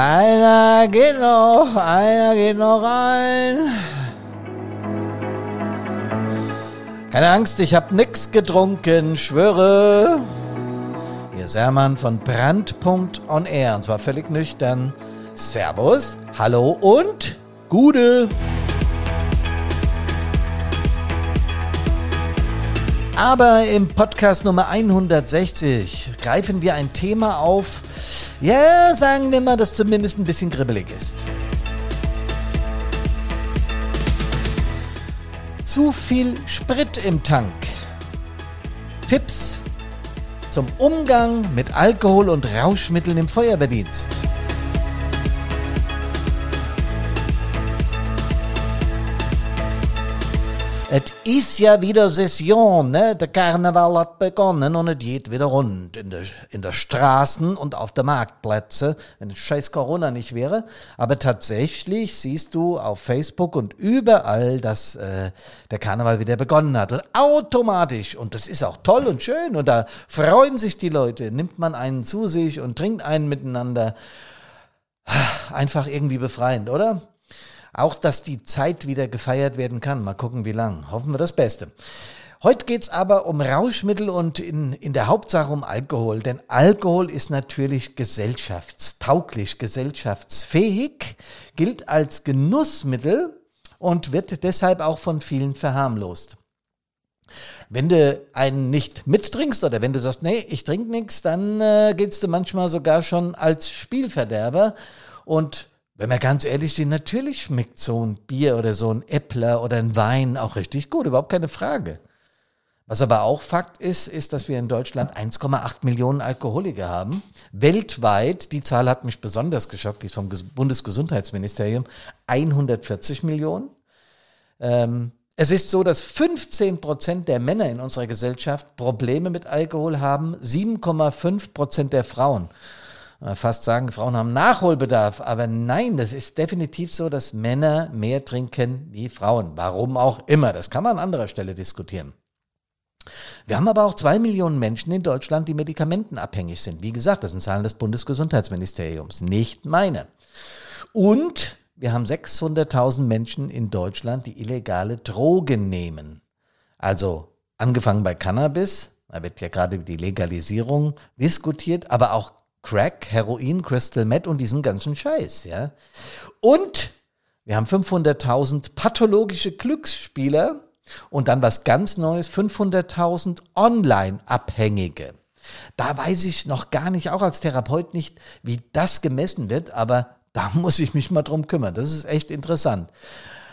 Einer geht noch, einer geht noch rein. Keine Angst, ich hab nix getrunken, schwöre. Hier ist Hermann von Brandpunkt on Air und zwar völlig nüchtern. Servus, hallo und Gude. Aber im Podcast Nummer 160 greifen wir ein Thema auf, ja, sagen wir mal, das zumindest ein bisschen kribbelig ist. Zu viel Sprit im Tank. Tipps zum Umgang mit Alkohol und Rauschmitteln im Feuerwehrdienst. Es ist ja wieder Session, ne? Der Karneval hat begonnen und es geht wieder rund in der, in der Straßen und auf der Marktplätze, wenn scheiß Corona nicht wäre. Aber tatsächlich siehst du auf Facebook und überall, dass äh, der Karneval wieder begonnen hat. Und automatisch, und das ist auch toll und schön, und da freuen sich die Leute, nimmt man einen zu sich und trinkt einen miteinander. Einfach irgendwie befreiend, oder? Auch, dass die Zeit wieder gefeiert werden kann. Mal gucken, wie lang. Hoffen wir das Beste. Heute geht's aber um Rauschmittel und in, in der Hauptsache um Alkohol. Denn Alkohol ist natürlich gesellschaftstauglich, gesellschaftsfähig, gilt als Genussmittel und wird deshalb auch von vielen verharmlost. Wenn du einen nicht mittrinkst oder wenn du sagst, nee, ich trinke nichts, dann äh, geht's dir manchmal sogar schon als Spielverderber und wenn wir ganz ehrlich sind, natürlich schmeckt so ein Bier oder so ein Äppler oder ein Wein auch richtig gut, überhaupt keine Frage. Was aber auch Fakt ist, ist, dass wir in Deutschland 1,8 Millionen Alkoholiker haben. Weltweit, die Zahl hat mich besonders geschockt, die ist vom Bundesgesundheitsministerium, 140 Millionen. Ähm, es ist so, dass 15 Prozent der Männer in unserer Gesellschaft Probleme mit Alkohol haben, 7,5 Prozent der Frauen fast sagen, Frauen haben Nachholbedarf. Aber nein, das ist definitiv so, dass Männer mehr trinken wie Frauen. Warum auch immer. Das kann man an anderer Stelle diskutieren. Wir haben aber auch zwei Millionen Menschen in Deutschland, die medikamentenabhängig sind. Wie gesagt, das sind Zahlen des Bundesgesundheitsministeriums, nicht meine. Und wir haben 600.000 Menschen in Deutschland, die illegale Drogen nehmen. Also angefangen bei Cannabis, da wird ja gerade die Legalisierung diskutiert, aber auch Crack, Heroin, Crystal Meth und diesen ganzen Scheiß, ja. Und wir haben 500.000 pathologische Glücksspieler und dann was ganz Neues, 500.000 Online-Abhängige. Da weiß ich noch gar nicht, auch als Therapeut nicht, wie das gemessen wird, aber da muss ich mich mal drum kümmern. Das ist echt interessant.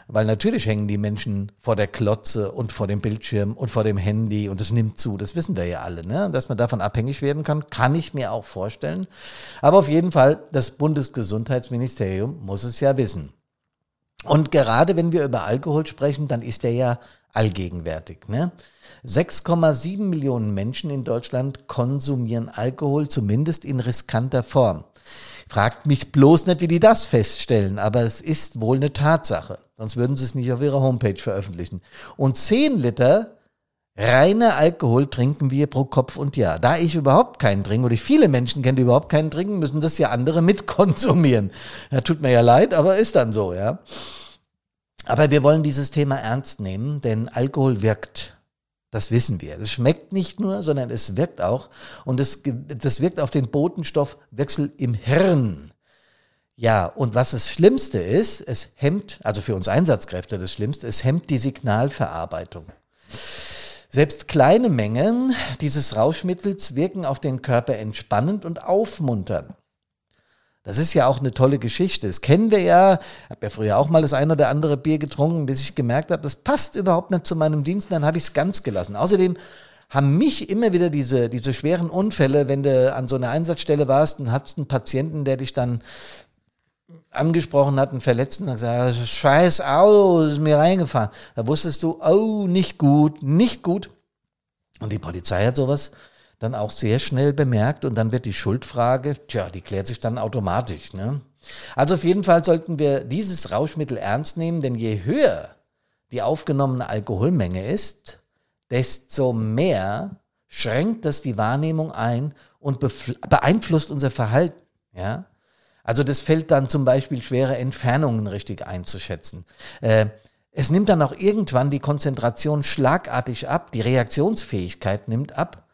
Weil natürlich hängen die Menschen vor der Klotze und vor dem Bildschirm und vor dem Handy und es nimmt zu. Das wissen wir ja alle, ne? Dass man davon abhängig werden kann, kann ich mir auch vorstellen. Aber auf jeden Fall, das Bundesgesundheitsministerium muss es ja wissen. Und gerade wenn wir über Alkohol sprechen, dann ist er ja allgegenwärtig. Ne? 6,7 Millionen Menschen in Deutschland konsumieren Alkohol, zumindest in riskanter Form. Fragt mich bloß nicht, wie die das feststellen, aber es ist wohl eine Tatsache. Sonst würden sie es nicht auf ihrer Homepage veröffentlichen. Und 10 Liter reiner Alkohol trinken wir pro Kopf und Jahr. Da ich überhaupt keinen trinke, oder ich viele Menschen kenne, die überhaupt keinen trinken, müssen das ja andere mitkonsumieren. Ja, tut mir ja leid, aber ist dann so, ja. Aber wir wollen dieses Thema ernst nehmen, denn Alkohol wirkt. Das wissen wir. Es schmeckt nicht nur, sondern es wirkt auch. Und es, das wirkt auf den Botenstoffwechsel im Hirn. Ja, und was das Schlimmste ist, es hemmt, also für uns Einsatzkräfte das Schlimmste, es hemmt die Signalverarbeitung. Selbst kleine Mengen dieses Rauschmittels wirken auf den Körper entspannend und aufmunternd. Das ist ja auch eine tolle Geschichte. Das kennen wir ja. Ich habe ja früher auch mal das ein oder andere Bier getrunken, bis ich gemerkt habe, das passt überhaupt nicht zu meinem Dienst. Dann habe ich es ganz gelassen. Außerdem haben mich immer wieder diese, diese schweren Unfälle, wenn du an so einer Einsatzstelle warst und hattest einen Patienten, der dich dann angesprochen hat, einen Verletzten, hat gesagt, scheiß Auto, ist mir reingefahren. Da wusstest du, oh, nicht gut, nicht gut. Und die Polizei hat sowas dann auch sehr schnell bemerkt und dann wird die Schuldfrage, tja, die klärt sich dann automatisch. Ne? Also auf jeden Fall sollten wir dieses Rauschmittel ernst nehmen, denn je höher die aufgenommene Alkoholmenge ist, desto mehr schränkt das die Wahrnehmung ein und beeinflusst unser Verhalten. Ja? Also das fällt dann zum Beispiel schwere Entfernungen richtig einzuschätzen. Äh, es nimmt dann auch irgendwann die Konzentration schlagartig ab, die Reaktionsfähigkeit nimmt ab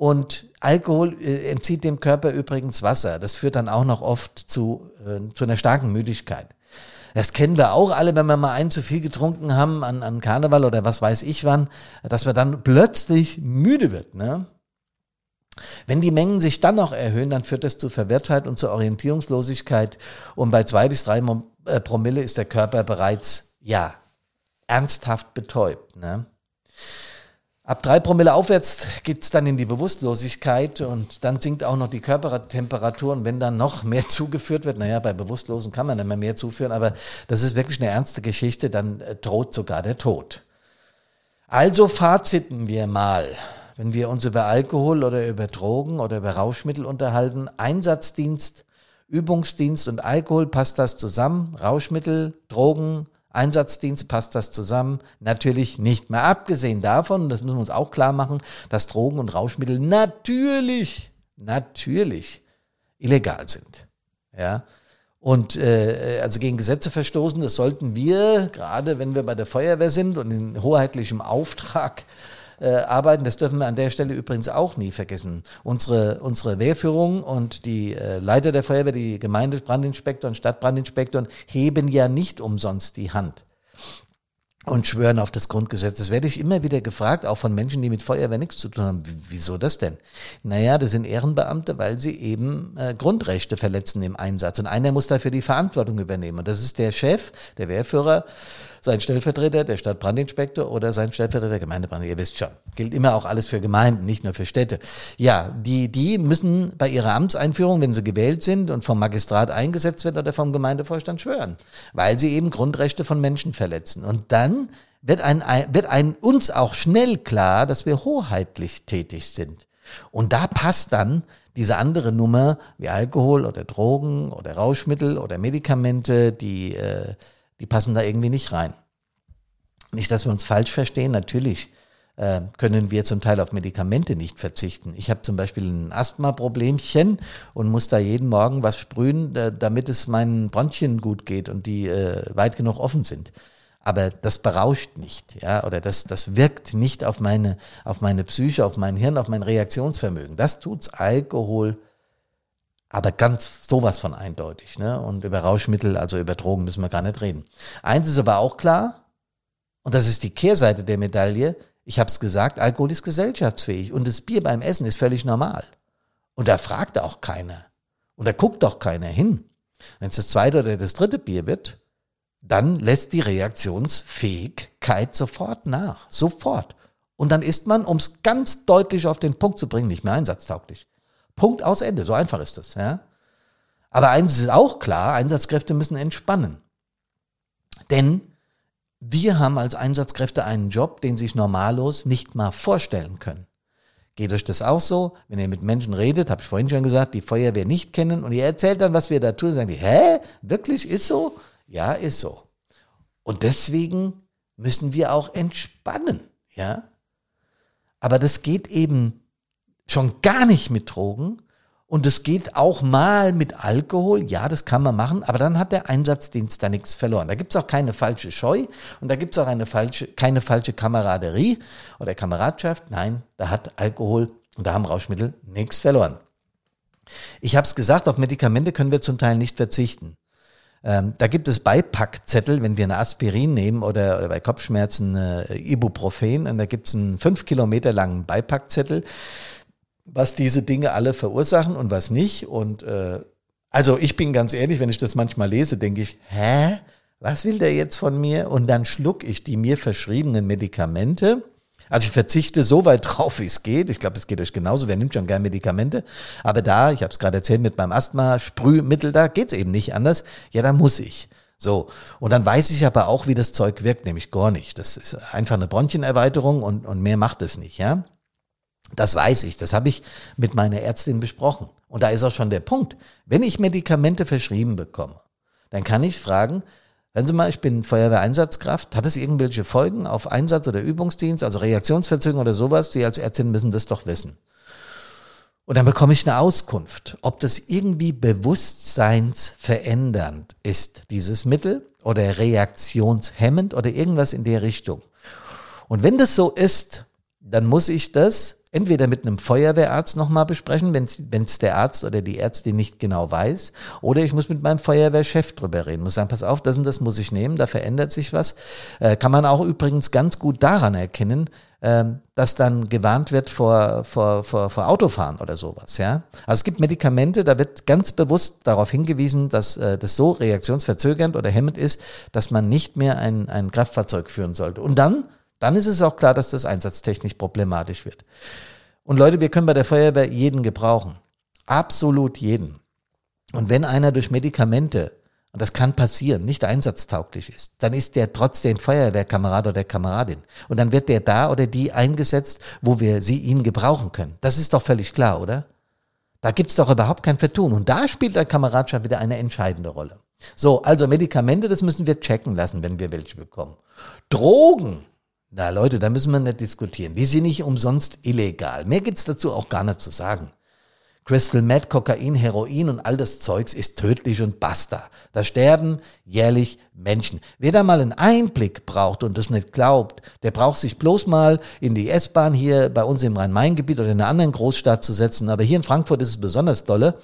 und Alkohol äh, entzieht dem Körper übrigens Wasser. Das führt dann auch noch oft zu, äh, zu einer starken Müdigkeit. Das kennen wir auch alle, wenn wir mal einen zu viel getrunken haben an, an Karneval oder was weiß ich wann, dass man dann plötzlich müde wird. Ne? Wenn die Mengen sich dann noch erhöhen, dann führt das zu Verwirrtheit und zur Orientierungslosigkeit. Und bei zwei bis drei äh, Promille ist der Körper bereits, ja, ernsthaft betäubt. Ne? Ab drei Promille aufwärts geht's dann in die Bewusstlosigkeit und dann sinkt auch noch die Körpertemperatur und wenn dann noch mehr zugeführt wird, naja, bei Bewusstlosen kann man immer mehr zuführen, aber das ist wirklich eine ernste Geschichte, dann äh, droht sogar der Tod. Also faziten wir mal, wenn wir uns über Alkohol oder über Drogen oder über Rauschmittel unterhalten, Einsatzdienst, Übungsdienst und Alkohol, passt das zusammen? Rauschmittel, Drogen, Einsatzdienst passt das zusammen? Natürlich nicht mehr. Abgesehen davon, das müssen wir uns auch klar machen, dass Drogen und Rauschmittel natürlich, natürlich illegal sind. Ja. Und äh, also gegen Gesetze verstoßen, das sollten wir, gerade wenn wir bei der Feuerwehr sind und in hoheitlichem Auftrag äh, arbeiten. Das dürfen wir an der Stelle übrigens auch nie vergessen. Unsere, unsere Wehrführung und die äh, Leiter der Feuerwehr, die Gemeindebrandinspektor und Stadtbrandinspektor heben ja nicht umsonst die Hand und schwören auf das Grundgesetz. Das werde ich immer wieder gefragt, auch von Menschen, die mit Feuerwehr nichts zu tun haben. Wieso das denn? Naja, das sind Ehrenbeamte, weil sie eben äh, Grundrechte verletzen im Einsatz. Und einer muss dafür die Verantwortung übernehmen. Und das ist der Chef, der Wehrführer sein Stellvertreter, der Stadtbrandinspektor oder sein Stellvertreter der Gemeindebrand. Ihr wisst schon, gilt immer auch alles für Gemeinden, nicht nur für Städte. Ja, die, die müssen bei ihrer Amtseinführung, wenn sie gewählt sind und vom Magistrat eingesetzt werden oder vom Gemeindevorstand schwören, weil sie eben Grundrechte von Menschen verletzen. Und dann wird ein, wird ein uns auch schnell klar, dass wir hoheitlich tätig sind. Und da passt dann diese andere Nummer wie Alkohol oder Drogen oder Rauschmittel oder Medikamente, die äh, die passen da irgendwie nicht rein. Nicht, dass wir uns falsch verstehen, natürlich äh, können wir zum Teil auf Medikamente nicht verzichten. Ich habe zum Beispiel ein Asthma-Problemchen und muss da jeden Morgen was sprühen, äh, damit es meinen Bronchien gut geht und die äh, weit genug offen sind. Aber das berauscht nicht, ja, oder das, das wirkt nicht auf meine, auf meine Psyche, auf mein Hirn, auf mein Reaktionsvermögen. Das tut's Alkohol aber ganz sowas von eindeutig. Ne? Und über Rauschmittel, also über Drogen müssen wir gar nicht reden. Eins ist aber auch klar, und das ist die Kehrseite der Medaille, ich habe es gesagt, Alkohol ist gesellschaftsfähig und das Bier beim Essen ist völlig normal. Und da fragt auch keiner. Und da guckt auch keiner hin. Wenn es das zweite oder das dritte Bier wird, dann lässt die Reaktionsfähigkeit sofort nach. Sofort. Und dann ist man, um es ganz deutlich auf den Punkt zu bringen, nicht mehr einsatztauglich. Punkt aus Ende. So einfach ist das. Ja? Aber eins ist auch klar, Einsatzkräfte müssen entspannen. Denn wir haben als Einsatzkräfte einen Job, den sich normallos nicht mal vorstellen können. Geht euch das auch so? Wenn ihr mit Menschen redet, habe ich vorhin schon gesagt, die Feuerwehr nicht kennen und ihr erzählt dann, was wir da tun, sagen die, hä? Wirklich ist so? Ja, ist so. Und deswegen müssen wir auch entspannen, ja? Aber das geht eben schon gar nicht mit Drogen. Und es geht auch mal mit Alkohol. Ja, das kann man machen, aber dann hat der Einsatzdienst da nichts verloren. Da gibt's auch keine falsche Scheu und da gibt's auch eine falsche, keine falsche Kameraderie oder Kameradschaft. Nein, da hat Alkohol und da haben Rauschmittel nichts verloren. Ich habe es gesagt, auf Medikamente können wir zum Teil nicht verzichten. Ähm, da gibt es Beipackzettel, wenn wir eine Aspirin nehmen oder, oder bei Kopfschmerzen äh, Ibuprofen, und da gibt's einen fünf Kilometer langen Beipackzettel was diese Dinge alle verursachen und was nicht. Und äh, also ich bin ganz ehrlich, wenn ich das manchmal lese, denke ich, hä? Was will der jetzt von mir? Und dann schluck ich die mir verschriebenen Medikamente. Also ich verzichte so weit drauf, wie es geht. Ich glaube, es geht euch genauso. Wer nimmt schon gerne Medikamente? Aber da, ich habe es gerade erzählt, mit meinem Asthma-Sprühmittel, da geht's eben nicht anders. Ja, da muss ich. So, und dann weiß ich aber auch, wie das Zeug wirkt, nämlich gar nicht. Das ist einfach eine Bronchienerweiterung und, und mehr macht es nicht, ja. Das weiß ich, das habe ich mit meiner Ärztin besprochen. Und da ist auch schon der Punkt. Wenn ich Medikamente verschrieben bekomme, dann kann ich fragen, wenn Sie mal, ich bin Feuerwehreinsatzkraft, hat es irgendwelche Folgen auf Einsatz oder Übungsdienst, also Reaktionsverzögerung oder sowas? Sie als Ärztin müssen das doch wissen. Und dann bekomme ich eine Auskunft, ob das irgendwie bewusstseinsverändernd ist, dieses Mittel, oder reaktionshemmend oder irgendwas in der Richtung. Und wenn das so ist, dann muss ich das entweder mit einem Feuerwehrarzt nochmal besprechen, wenn es der Arzt oder die Ärztin nicht genau weiß, oder ich muss mit meinem Feuerwehrchef drüber reden, muss sagen, pass auf, das und das muss ich nehmen, da verändert sich was. Äh, kann man auch übrigens ganz gut daran erkennen, äh, dass dann gewarnt wird vor, vor, vor, vor Autofahren oder sowas. Ja? Also es gibt Medikamente, da wird ganz bewusst darauf hingewiesen, dass äh, das so reaktionsverzögernd oder hemmend ist, dass man nicht mehr ein, ein Kraftfahrzeug führen sollte. Und dann dann ist es auch klar, dass das einsatztechnisch problematisch wird. Und Leute, wir können bei der Feuerwehr jeden gebrauchen. Absolut jeden. Und wenn einer durch Medikamente, und das kann passieren, nicht einsatztauglich ist, dann ist der trotzdem Feuerwehrkamerad oder Kameradin. Und dann wird der da oder die eingesetzt, wo wir sie ihn gebrauchen können. Das ist doch völlig klar, oder? Da gibt's doch überhaupt kein Vertun. Und da spielt der Kameradschaft wieder eine entscheidende Rolle. So, also Medikamente, das müssen wir checken lassen, wenn wir welche bekommen. Drogen, na Leute, da müssen wir nicht diskutieren. Die sind nicht umsonst illegal. Mehr gibt's dazu auch gar nicht zu sagen. Crystal Meth, Kokain, Heroin und all das Zeugs ist tödlich und basta. Da sterben jährlich Menschen. Wer da mal einen Einblick braucht und das nicht glaubt, der braucht sich bloß mal in die S-Bahn hier bei uns im Rhein-Main-Gebiet oder in einer anderen Großstadt zu setzen. Aber hier in Frankfurt ist es besonders dolle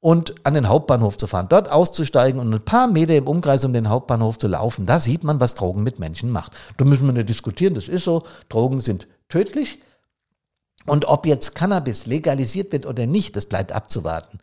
und an den Hauptbahnhof zu fahren, dort auszusteigen und ein paar Meter im Umkreis um den Hauptbahnhof zu laufen. Da sieht man, was Drogen mit Menschen macht. Da müssen wir nicht diskutieren, das ist so. Drogen sind tödlich. Und ob jetzt Cannabis legalisiert wird oder nicht, das bleibt abzuwarten.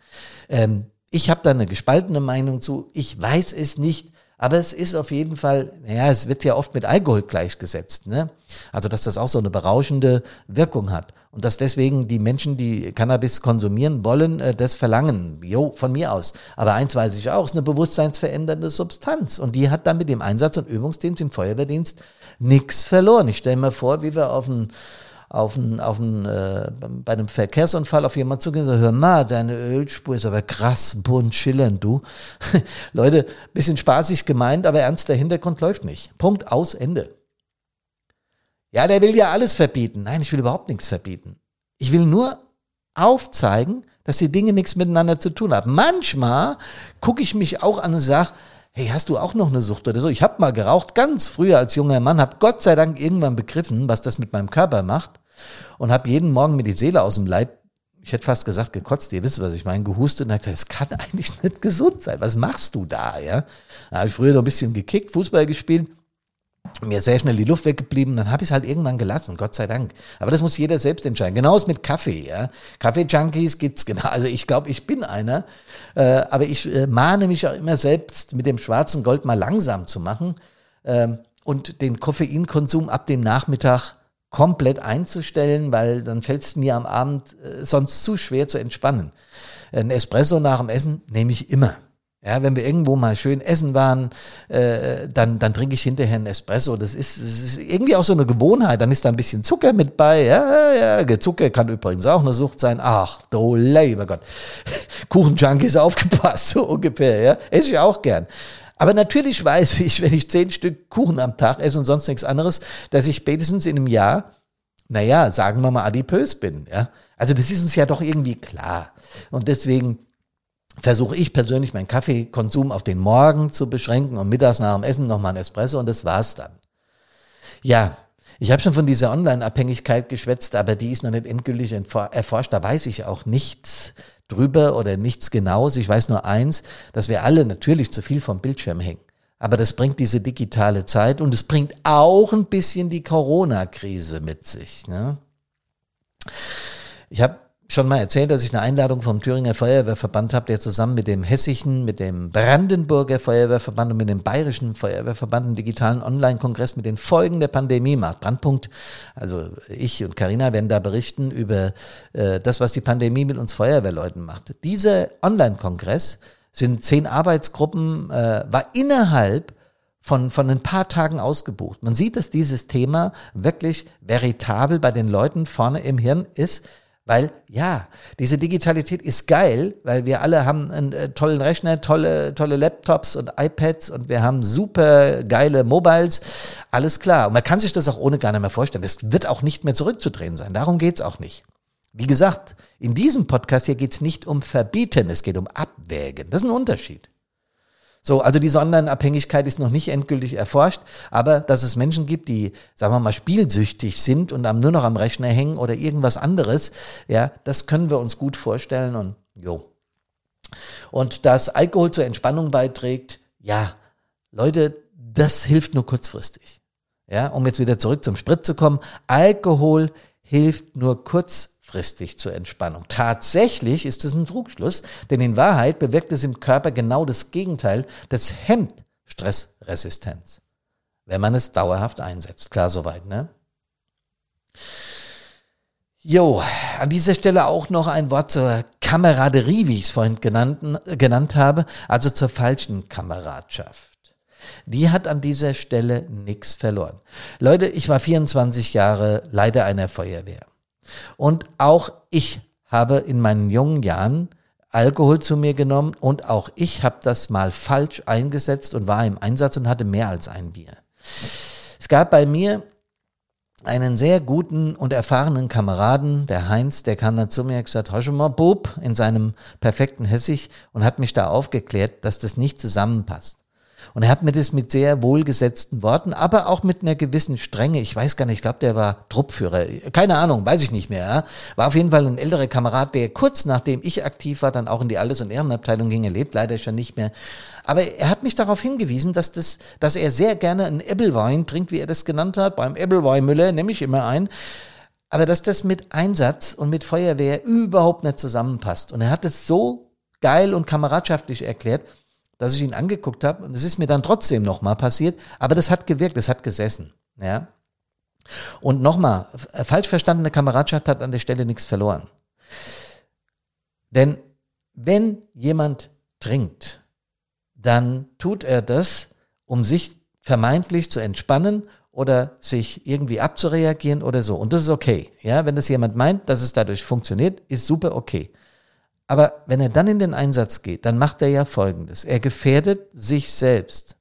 Ähm, ich habe da eine gespaltene Meinung zu. Ich weiß es nicht. Aber es ist auf jeden Fall, naja, es wird ja oft mit Alkohol gleichgesetzt, ne? Also, dass das auch so eine berauschende Wirkung hat. Und dass deswegen die Menschen, die Cannabis konsumieren wollen, äh, das verlangen. Jo, von mir aus. Aber eins weiß ich auch, es ist eine bewusstseinsverändernde Substanz. Und die hat dann mit dem Einsatz und Übungsdienst im Feuerwehrdienst nichts verloren. Ich stelle mir vor, wie wir auf ein auf ein, auf ein, äh, bei einem Verkehrsunfall auf jemanden zugehen und sagen, hör mal, deine Ölspur ist aber krass bunt schillernd, du. Leute, bisschen spaßig gemeint, aber ernst, der Hintergrund läuft nicht. Punkt, aus, Ende. Ja, der will ja alles verbieten. Nein, ich will überhaupt nichts verbieten. Ich will nur aufzeigen, dass die Dinge nichts miteinander zu tun haben. Manchmal gucke ich mich auch an und sage, hey, hast du auch noch eine Sucht oder so? Ich habe mal geraucht, ganz früher als junger Mann, habe Gott sei Dank irgendwann begriffen, was das mit meinem Körper macht und habe jeden Morgen mir die Seele aus dem Leib, ich hätte fast gesagt, gekotzt, ihr wisst, was ich meine, gehustet und gesagt, das kann eigentlich nicht gesund sein. Was machst du da, ja? Da habe ich früher noch ein bisschen gekickt, Fußball gespielt mir sehr schnell die Luft weggeblieben, dann habe ich es halt irgendwann gelassen, Gott sei Dank. Aber das muss jeder selbst entscheiden. Genauso mit Kaffee, ja. Kaffee-Junkies gibt's genau. Also ich glaube, ich bin einer, äh, aber ich äh, mahne mich auch immer selbst, mit dem schwarzen Gold mal langsam zu machen ähm, und den Koffeinkonsum ab dem Nachmittag komplett einzustellen, weil dann fällt es mir am Abend äh, sonst zu schwer zu entspannen. Ein Espresso nach dem Essen nehme ich immer. Ja, wenn wir irgendwo mal schön essen waren, äh, dann, dann trinke ich hinterher einen Espresso. Das ist, das ist irgendwie auch so eine Gewohnheit. Dann ist da ein bisschen Zucker mit bei. Ja, ja, Zucker kann übrigens auch eine Sucht sein. Ach, du lieber Gott. Kuchenjunkies aufgepasst, so ungefähr. Ja, esse ich auch gern. Aber natürlich weiß ich, wenn ich zehn Stück Kuchen am Tag esse und sonst nichts anderes, dass ich spätestens in einem Jahr, naja, sagen wir mal, adipös bin. Ja, also das ist uns ja doch irgendwie klar. Und deswegen versuche ich persönlich meinen Kaffeekonsum auf den Morgen zu beschränken und mittags nach dem Essen nochmal ein Espresso und das war's dann. Ja, ich habe schon von dieser Online-Abhängigkeit geschwätzt, aber die ist noch nicht endgültig erforscht. Da weiß ich auch nichts drüber oder nichts Genaues. Ich weiß nur eins, dass wir alle natürlich zu viel vom Bildschirm hängen. Aber das bringt diese digitale Zeit und es bringt auch ein bisschen die Corona-Krise mit sich. Ne? Ich habe schon mal erzählt, dass ich eine Einladung vom Thüringer Feuerwehrverband habe, der zusammen mit dem hessischen, mit dem Brandenburger Feuerwehrverband und mit dem bayerischen Feuerwehrverband einen digitalen Online-Kongress mit den Folgen der Pandemie macht. Brandpunkt, also ich und Karina werden da berichten über äh, das, was die Pandemie mit uns Feuerwehrleuten macht. Dieser Online-Kongress sind zehn Arbeitsgruppen, äh, war innerhalb von, von ein paar Tagen ausgebucht. Man sieht, dass dieses Thema wirklich veritabel bei den Leuten vorne im Hirn ist weil ja, diese Digitalität ist geil, weil wir alle haben einen äh, tollen Rechner, tolle, tolle Laptops und iPads und wir haben super geile Mobiles. Alles klar. Und man kann sich das auch ohne gar nicht mehr vorstellen. Das wird auch nicht mehr zurückzudrehen sein. Darum geht's auch nicht. Wie gesagt, in diesem Podcast hier geht es nicht um Verbieten, es geht um Abwägen. Das ist ein Unterschied. So, also diese Online-Abhängigkeit ist noch nicht endgültig erforscht, aber dass es Menschen gibt, die, sagen wir mal, spielsüchtig sind und nur noch am Rechner hängen oder irgendwas anderes, ja, das können wir uns gut vorstellen und jo. Und dass Alkohol zur Entspannung beiträgt, ja, Leute, das hilft nur kurzfristig. Ja, um jetzt wieder zurück zum Sprit zu kommen. Alkohol hilft nur kurzfristig zur Entspannung. Tatsächlich ist es ein Trugschluss, denn in Wahrheit bewirkt es im Körper genau das Gegenteil. Das hemmt Stressresistenz, wenn man es dauerhaft einsetzt. Klar soweit, ne? Jo, an dieser Stelle auch noch ein Wort zur Kameraderie, wie ich es vorhin genannt, genannt habe, also zur falschen Kameradschaft. Die hat an dieser Stelle nichts verloren. Leute, ich war 24 Jahre Leiter einer Feuerwehr. Und auch ich habe in meinen jungen Jahren Alkohol zu mir genommen und auch ich habe das mal falsch eingesetzt und war im Einsatz und hatte mehr als ein Bier. Es gab bei mir einen sehr guten und erfahrenen Kameraden, der Heinz, der kam dann zu mir und gesagt, hör mal, Bub, in seinem perfekten Hessisch und hat mich da aufgeklärt, dass das nicht zusammenpasst. Und er hat mir das mit sehr wohlgesetzten Worten, aber auch mit einer gewissen Strenge. Ich weiß gar nicht, ich glaube, der war Truppführer. Keine Ahnung, weiß ich nicht mehr. Ja. War auf jeden Fall ein älterer Kamerad, der kurz nachdem ich aktiv war, dann auch in die Alles- und Ehrenabteilung ging. Er lebt leider schon nicht mehr. Aber er hat mich darauf hingewiesen, dass, das, dass er sehr gerne einen Ebbelwein trinkt, wie er das genannt hat. Beim Ebbelweinmüller nehme ich immer ein. Aber dass das mit Einsatz und mit Feuerwehr überhaupt nicht zusammenpasst. Und er hat es so geil und kameradschaftlich erklärt, dass ich ihn angeguckt habe und es ist mir dann trotzdem nochmal passiert, aber das hat gewirkt, das hat gesessen. Ja. Und nochmal, falsch verstandene Kameradschaft hat an der Stelle nichts verloren. Denn wenn jemand trinkt, dann tut er das, um sich vermeintlich zu entspannen oder sich irgendwie abzureagieren oder so. Und das ist okay. Ja, wenn das jemand meint, dass es dadurch funktioniert, ist super okay. Aber wenn er dann in den Einsatz geht, dann macht er ja Folgendes. Er gefährdet sich selbst.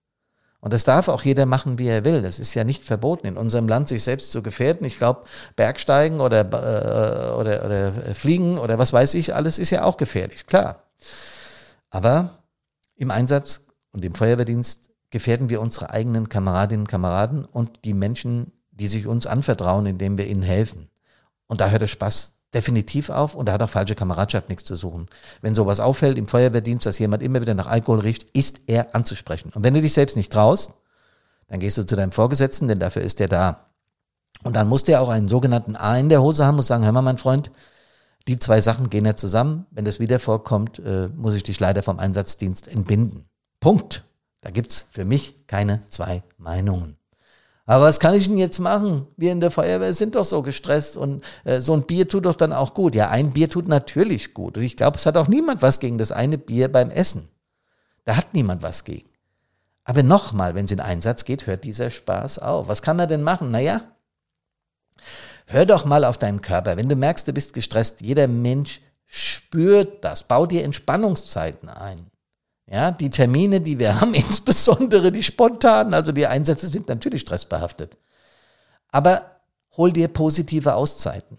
Und das darf auch jeder machen, wie er will. Das ist ja nicht verboten, in unserem Land sich selbst zu gefährden. Ich glaube, Bergsteigen oder, äh, oder, oder Fliegen oder was weiß ich, alles ist ja auch gefährlich, klar. Aber im Einsatz und im Feuerwehrdienst gefährden wir unsere eigenen Kameradinnen und Kameraden und die Menschen, die sich uns anvertrauen, indem wir ihnen helfen. Und da hört der Spaß definitiv auf und da hat auch falsche Kameradschaft nichts zu suchen. Wenn sowas auffällt im Feuerwehrdienst, dass jemand immer wieder nach Alkohol riecht, ist er anzusprechen. Und wenn du dich selbst nicht traust, dann gehst du zu deinem Vorgesetzten, denn dafür ist der da. Und dann muss der auch einen sogenannten A in der Hose haben und sagen, hör mal, mein Freund, die zwei Sachen gehen ja zusammen. Wenn das wieder vorkommt, äh, muss ich dich leider vom Einsatzdienst entbinden. Punkt. Da gibt's für mich keine zwei Meinungen. Aber was kann ich denn jetzt machen? Wir in der Feuerwehr sind doch so gestresst und äh, so ein Bier tut doch dann auch gut. Ja, ein Bier tut natürlich gut. Und ich glaube, es hat auch niemand was gegen das eine Bier beim Essen. Da hat niemand was gegen. Aber nochmal, wenn es in Einsatz geht, hört dieser Spaß auf. Was kann er denn machen? Naja, hör doch mal auf deinen Körper. Wenn du merkst, du bist gestresst, jeder Mensch spürt das. Bau dir Entspannungszeiten ein. Ja, die Termine, die wir haben, insbesondere die spontanen, also die Einsätze sind natürlich stressbehaftet. Aber hol dir positive Auszeiten.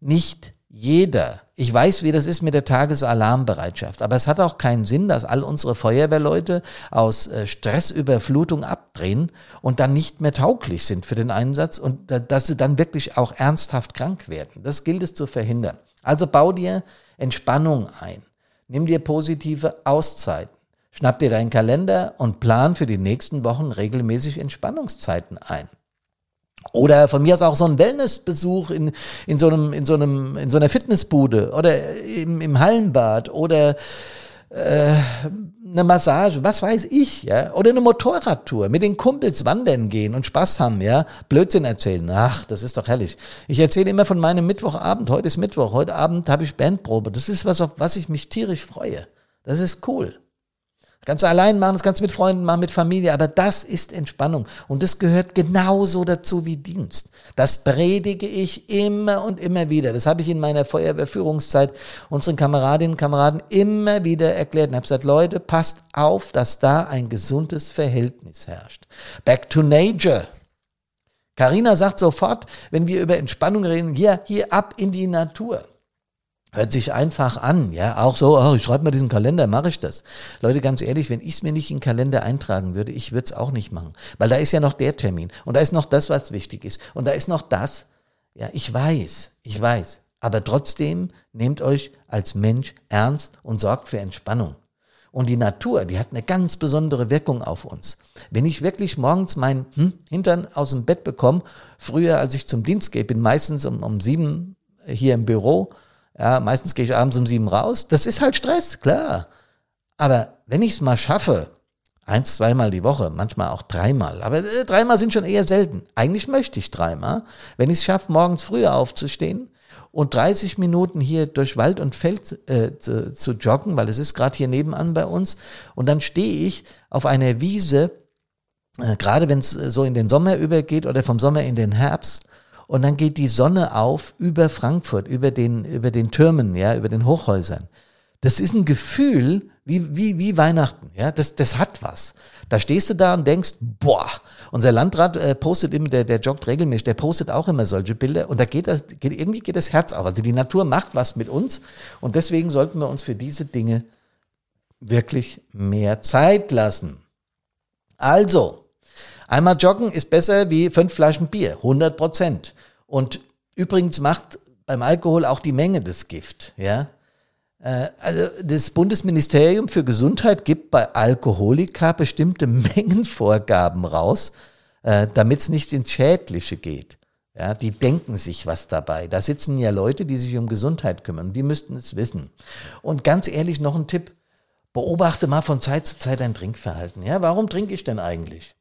Nicht jeder. Ich weiß, wie das ist mit der Tagesalarmbereitschaft, aber es hat auch keinen Sinn, dass all unsere Feuerwehrleute aus äh, Stressüberflutung abdrehen und dann nicht mehr tauglich sind für den Einsatz und dass sie dann wirklich auch ernsthaft krank werden. Das gilt es zu verhindern. Also bau dir Entspannung ein. Nimm dir positive Auszeiten. Schnapp dir deinen Kalender und plan für die nächsten Wochen regelmäßig Entspannungszeiten ein. Oder von mir aus auch so ein Wellnessbesuch in, in, so, einem, in, so, einem, in so einer Fitnessbude oder im, im Hallenbad oder äh, eine Massage, was weiß ich, ja, oder eine Motorradtour, mit den Kumpels wandern gehen und Spaß haben, ja, Blödsinn erzählen. Ach, das ist doch herrlich. Ich erzähle immer von meinem Mittwochabend. Heute ist Mittwoch, heute Abend habe ich Bandprobe. Das ist was, auf was ich mich tierisch freue. Das ist cool. Du allein machen, das du mit Freunden machen, mit Familie, aber das ist Entspannung. Und das gehört genauso dazu wie Dienst. Das predige ich immer und immer wieder. Das habe ich in meiner Feuerwehrführungszeit unseren Kameradinnen und Kameraden immer wieder erklärt und habe gesagt, Leute, passt auf, dass da ein gesundes Verhältnis herrscht. Back to nature. Carina sagt sofort, wenn wir über Entspannung reden, hier, hier ab in die Natur. Hört sich einfach an, ja, auch so, oh, ich schreibe mal diesen Kalender, mache ich das. Leute, ganz ehrlich, wenn ich es mir nicht in den Kalender eintragen würde, ich würde es auch nicht machen, weil da ist ja noch der Termin und da ist noch das, was wichtig ist und da ist noch das. Ja, ich weiß, ich weiß, aber trotzdem nehmt euch als Mensch ernst und sorgt für Entspannung. Und die Natur, die hat eine ganz besondere Wirkung auf uns. Wenn ich wirklich morgens meinen hm, Hintern aus dem Bett bekomme, früher als ich zum Dienst gehe, bin meistens um, um sieben hier im Büro, ja, meistens gehe ich abends um sieben raus. Das ist halt Stress, klar. Aber wenn ich es mal schaffe, eins, zweimal die Woche, manchmal auch dreimal, aber äh, dreimal sind schon eher selten. Eigentlich möchte ich dreimal. Wenn ich es schaffe, morgens früher aufzustehen und 30 Minuten hier durch Wald und Feld äh, zu, zu joggen, weil es ist gerade hier nebenan bei uns, und dann stehe ich auf einer Wiese, äh, gerade wenn es so in den Sommer übergeht oder vom Sommer in den Herbst, und dann geht die Sonne auf über Frankfurt, über den, über den Türmen, ja, über den Hochhäusern. Das ist ein Gefühl wie, wie, wie Weihnachten, ja, das, das hat was. Da stehst du da und denkst, boah, unser Landrat äh, postet immer, der, der joggt regelmäßig, der postet auch immer solche Bilder und da geht das, geht, irgendwie geht das Herz auf. Also die Natur macht was mit uns und deswegen sollten wir uns für diese Dinge wirklich mehr Zeit lassen. Also, Einmal joggen ist besser wie fünf Flaschen Bier, 100 Prozent. Und übrigens macht beim Alkohol auch die Menge das Gift, ja. Äh, also das Bundesministerium für Gesundheit gibt bei Alkoholika bestimmte Mengenvorgaben raus, äh, damit es nicht ins Schädliche geht. Ja, die denken sich was dabei. Da sitzen ja Leute, die sich um Gesundheit kümmern. Die müssten es wissen. Und ganz ehrlich, noch ein Tipp. Beobachte mal von Zeit zu Zeit dein Trinkverhalten. Ja, warum trinke ich denn eigentlich?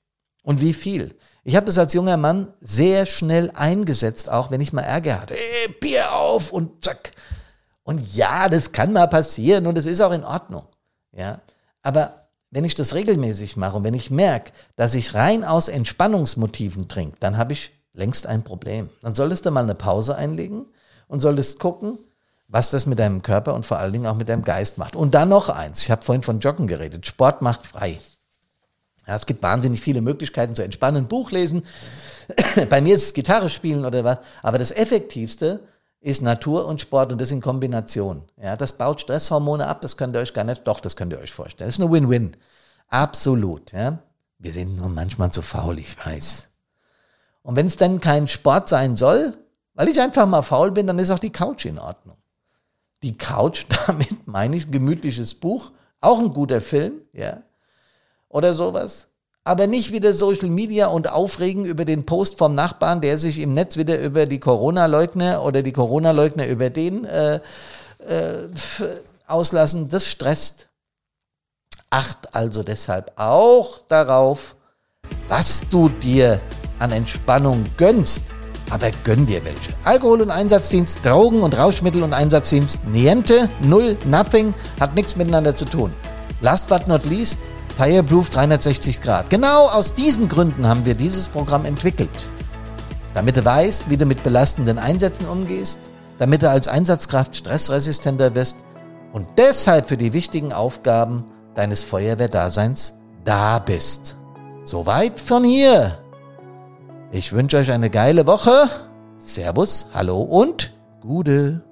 Und wie viel? Ich habe das als junger Mann sehr schnell eingesetzt, auch wenn ich mal Ärger hatte. Ey, Bier auf und zack. Und ja, das kann mal passieren und es ist auch in Ordnung. Ja, aber wenn ich das regelmäßig mache und wenn ich merke, dass ich rein aus Entspannungsmotiven trinke, dann habe ich längst ein Problem. Dann solltest du mal eine Pause einlegen und solltest gucken, was das mit deinem Körper und vor allen Dingen auch mit deinem Geist macht. Und dann noch eins. Ich habe vorhin von Joggen geredet. Sport macht frei. Ja, es gibt wahnsinnig viele Möglichkeiten zu entspannen, Buch lesen. Bei mir ist es Gitarre spielen oder was. Aber das Effektivste ist Natur und Sport und das in Kombination. Ja, das baut Stresshormone ab, das könnt ihr euch gar nicht, doch, das könnt ihr euch vorstellen. Das ist eine Win-Win. Absolut, ja. Wir sind nur manchmal zu faul, ich weiß. Und wenn es dann kein Sport sein soll, weil ich einfach mal faul bin, dann ist auch die Couch in Ordnung. Die Couch, damit meine ich ein gemütliches Buch, auch ein guter Film, ja oder sowas. Aber nicht wieder Social Media und aufregen über den Post vom Nachbarn, der sich im Netz wieder über die Corona-Leugner oder die Corona-Leugner über den äh, äh, auslassen. Das stresst. Acht also deshalb auch darauf, was du dir an Entspannung gönnst. Aber gönn dir welche. Alkohol und Einsatzdienst, Drogen und Rauschmittel und Einsatzdienst, niente, null, nothing, hat nichts miteinander zu tun. Last but not least, Fireproof 360 Grad. Genau aus diesen Gründen haben wir dieses Programm entwickelt. Damit du weißt, wie du mit belastenden Einsätzen umgehst, damit du als Einsatzkraft stressresistenter wirst und deshalb für die wichtigen Aufgaben deines Feuerwehrdaseins da bist. Soweit von hier. Ich wünsche euch eine geile Woche. Servus, hallo und Gude.